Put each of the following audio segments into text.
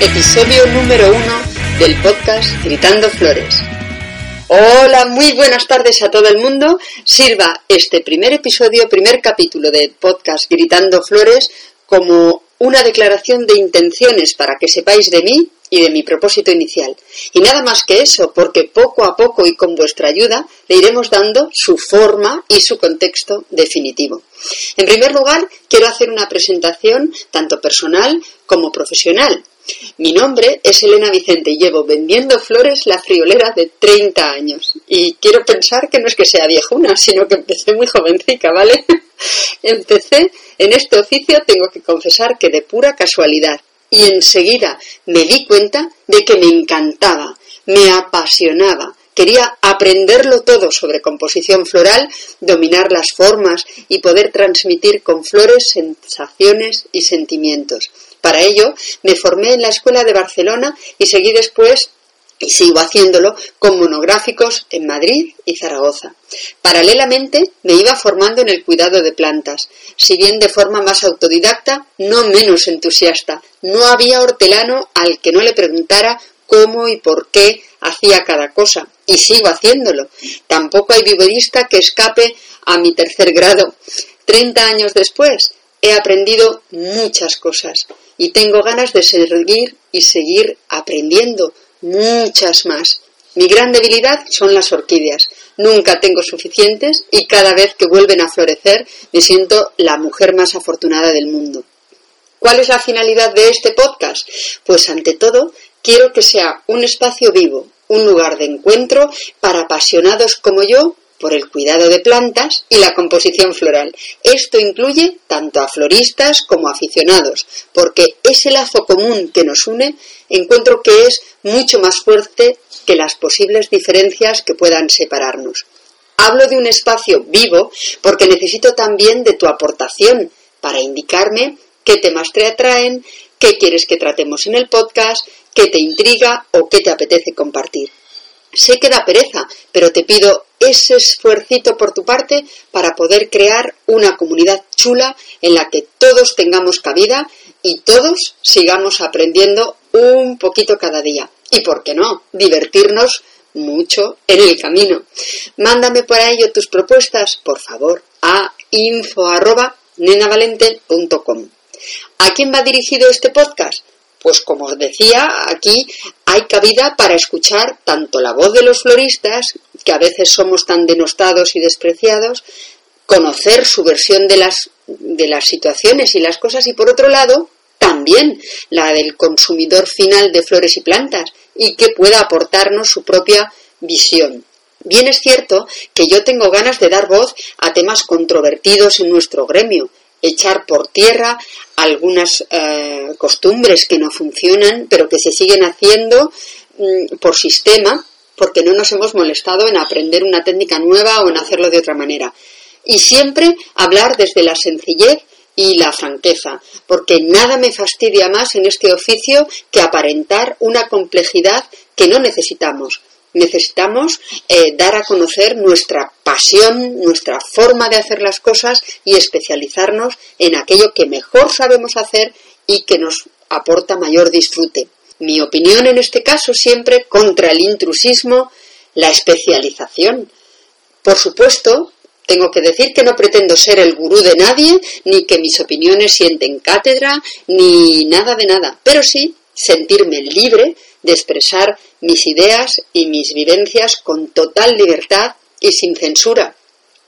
Episodio número uno del podcast Gritando Flores. Hola, muy buenas tardes a todo el mundo. Sirva este primer episodio, primer capítulo del podcast Gritando Flores como una declaración de intenciones para que sepáis de mí y de mi propósito inicial. Y nada más que eso, porque poco a poco y con vuestra ayuda le iremos dando su forma y su contexto definitivo. En primer lugar, quiero hacer una presentación tanto personal como profesional. Mi nombre es Elena Vicente y llevo vendiendo flores la friolera de 30 años. Y quiero pensar que no es que sea viejuna, sino que empecé muy jovencica, ¿vale? empecé en este oficio, tengo que confesar que de pura casualidad. Y enseguida me di cuenta de que me encantaba, me apasionaba, Quería aprenderlo todo sobre composición floral, dominar las formas y poder transmitir con flores sensaciones y sentimientos. Para ello me formé en la Escuela de Barcelona y seguí después y sigo haciéndolo con monográficos en Madrid y Zaragoza. Paralelamente me iba formando en el cuidado de plantas, si bien de forma más autodidacta, no menos entusiasta. No había hortelano al que no le preguntara cómo y por qué hacía cada cosa, y sigo haciéndolo. Tampoco hay viverista que escape a mi tercer grado. Treinta años después he aprendido muchas cosas y tengo ganas de seguir y seguir aprendiendo muchas más. Mi gran debilidad son las orquídeas. Nunca tengo suficientes y cada vez que vuelven a florecer me siento la mujer más afortunada del mundo. ¿Cuál es la finalidad de este podcast? Pues ante todo quiero que sea un espacio vivo, un lugar de encuentro para apasionados como yo por el cuidado de plantas y la composición floral. Esto incluye tanto a floristas como a aficionados, porque ese lazo común que nos une encuentro que es mucho más fuerte que las posibles diferencias que puedan separarnos. Hablo de un espacio vivo porque necesito también de tu aportación para indicarme qué temas te atraen, qué quieres que tratemos en el podcast, qué te intriga o qué te apetece compartir. Sé que da pereza, pero te pido ese esfuercito por tu parte para poder crear una comunidad chula en la que todos tengamos cabida y todos sigamos aprendiendo un poquito cada día. Y por qué no, divertirnos mucho en el camino. Mándame por ello tus propuestas, por favor, a info@nenavalente.com. ¿A quién va dirigido este podcast? Pues como os decía, aquí hay cabida para escuchar tanto la voz de los floristas, que a veces somos tan denostados y despreciados, conocer su versión de las, de las situaciones y las cosas, y por otro lado, también la del consumidor final de flores y plantas, y que pueda aportarnos su propia visión. Bien es cierto que yo tengo ganas de dar voz a temas controvertidos en nuestro gremio, echar por tierra algunas eh, costumbres que no funcionan, pero que se siguen haciendo mm, por sistema, porque no nos hemos molestado en aprender una técnica nueva o en hacerlo de otra manera. Y siempre hablar desde la sencillez y la franqueza, porque nada me fastidia más en este oficio que aparentar una complejidad que no necesitamos necesitamos eh, dar a conocer nuestra pasión, nuestra forma de hacer las cosas y especializarnos en aquello que mejor sabemos hacer y que nos aporta mayor disfrute. Mi opinión en este caso siempre contra el intrusismo, la especialización. Por supuesto, tengo que decir que no pretendo ser el gurú de nadie, ni que mis opiniones sienten cátedra, ni nada de nada, pero sí sentirme libre de expresar mis ideas y mis vivencias con total libertad y sin censura.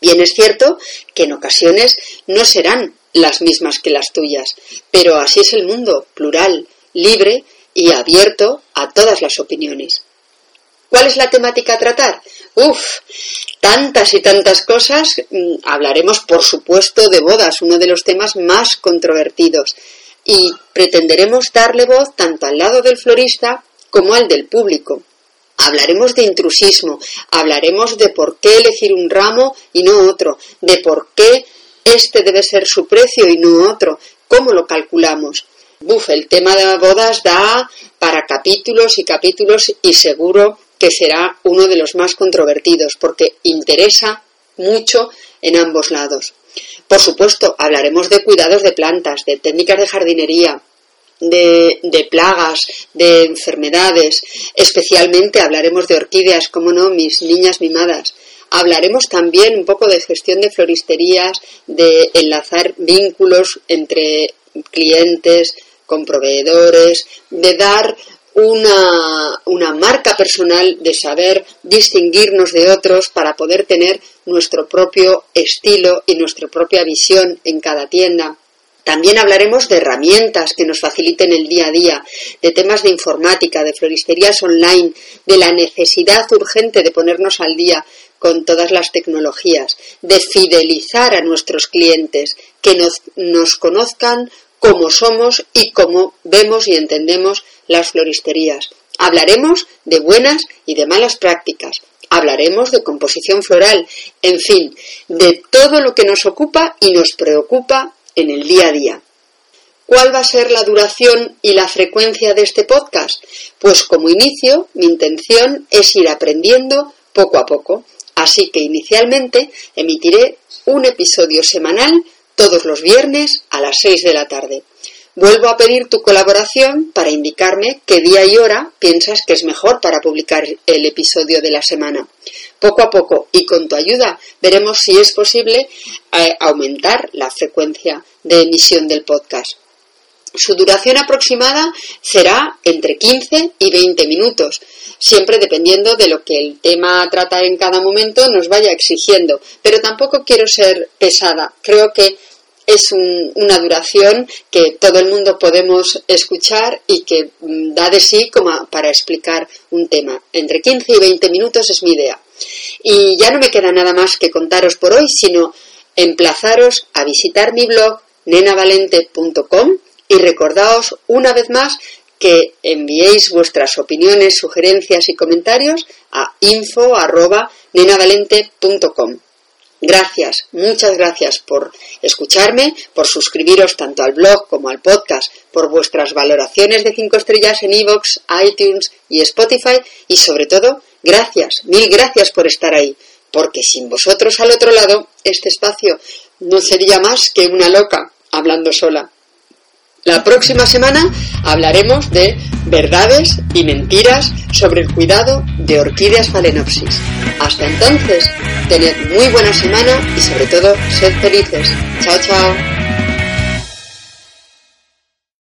Bien es cierto que en ocasiones no serán las mismas que las tuyas, pero así es el mundo, plural, libre y abierto a todas las opiniones. ¿Cuál es la temática a tratar? Uf, tantas y tantas cosas. Mm, hablaremos, por supuesto, de bodas, uno de los temas más controvertidos. Y pretenderemos darle voz tanto al lado del florista como al del público. Hablaremos de intrusismo, hablaremos de por qué elegir un ramo y no otro, de por qué este debe ser su precio y no otro, cómo lo calculamos. Buf, el tema de bodas da para capítulos y capítulos y seguro que será uno de los más controvertidos porque interesa mucho en ambos lados. Por supuesto, hablaremos de cuidados de plantas, de técnicas de jardinería, de, plagas, de enfermedades. Especialmente hablaremos de orquídeas, como no, mis niñas mimadas. Hablaremos también un poco de gestión de floristerías, de enlazar vínculos entre clientes, con proveedores, de dar una, una, marca personal, de saber distinguirnos de otros para poder tener nuestro propio estilo y nuestra propia visión en cada tienda. También hablaremos de herramientas que nos faciliten el día a día, de temas de informática, de floristerías online, de la necesidad urgente de ponernos al día con todas las tecnologías, de fidelizar a nuestros clientes, que nos, conozcan como somos y cómo vemos y entendemos las floristerías. Hablaremos de buenas y de malas prácticas. Hablaremos de composición floral, en fin, de todo lo que nos ocupa y nos preocupa en el día a día. ¿Cuál va a ser la duración y la frecuencia de este podcast? Pues como inicio, mi intención es ir aprendiendo poco a poco. Así que inicialmente emitiré un episodio semanal todos los viernes a las 6 de la tarde. Vuelvo a pedir tu colaboración para indicarme qué día y hora piensas que es mejor para publicar el episodio de la semana. Poco a poco y con tu ayuda veremos si es posible eh, aumentar la frecuencia de emisión del podcast. Su duración aproximada será entre 15 y 20 minutos, siempre dependiendo de lo que el tema a tratar en cada momento nos vaya exigiendo. Pero tampoco quiero ser pesada. Creo que es una duración que todo el mundo podemos escuchar y que mm, da de sí como para explicar un tema. Entre 15 y 20 minutos es mi idea. Y ya no me queda nada más que contaros por hoy, sino emplazaros a visitar mi blog nenavalente.com y recordaos una vez más que enviéis vuestras opiniones, sugerencias y comentarios a info.nenavalente.com. Gracias, muchas gracias por escucharme, por suscribiros tanto al blog como al podcast, por vuestras valoraciones de 5 estrellas en iVoox, iTunes y Spotify y sobre todo, gracias, mil gracias por estar ahí, porque sin vosotros al otro lado, este espacio no sería más que una loca hablando sola. La próxima semana hablaremos de verdades y mentiras sobre el cuidado de orquídeas phalaenopsis. Hasta entonces, tened muy buena semana y sobre todo, sed felices. Chao, chao.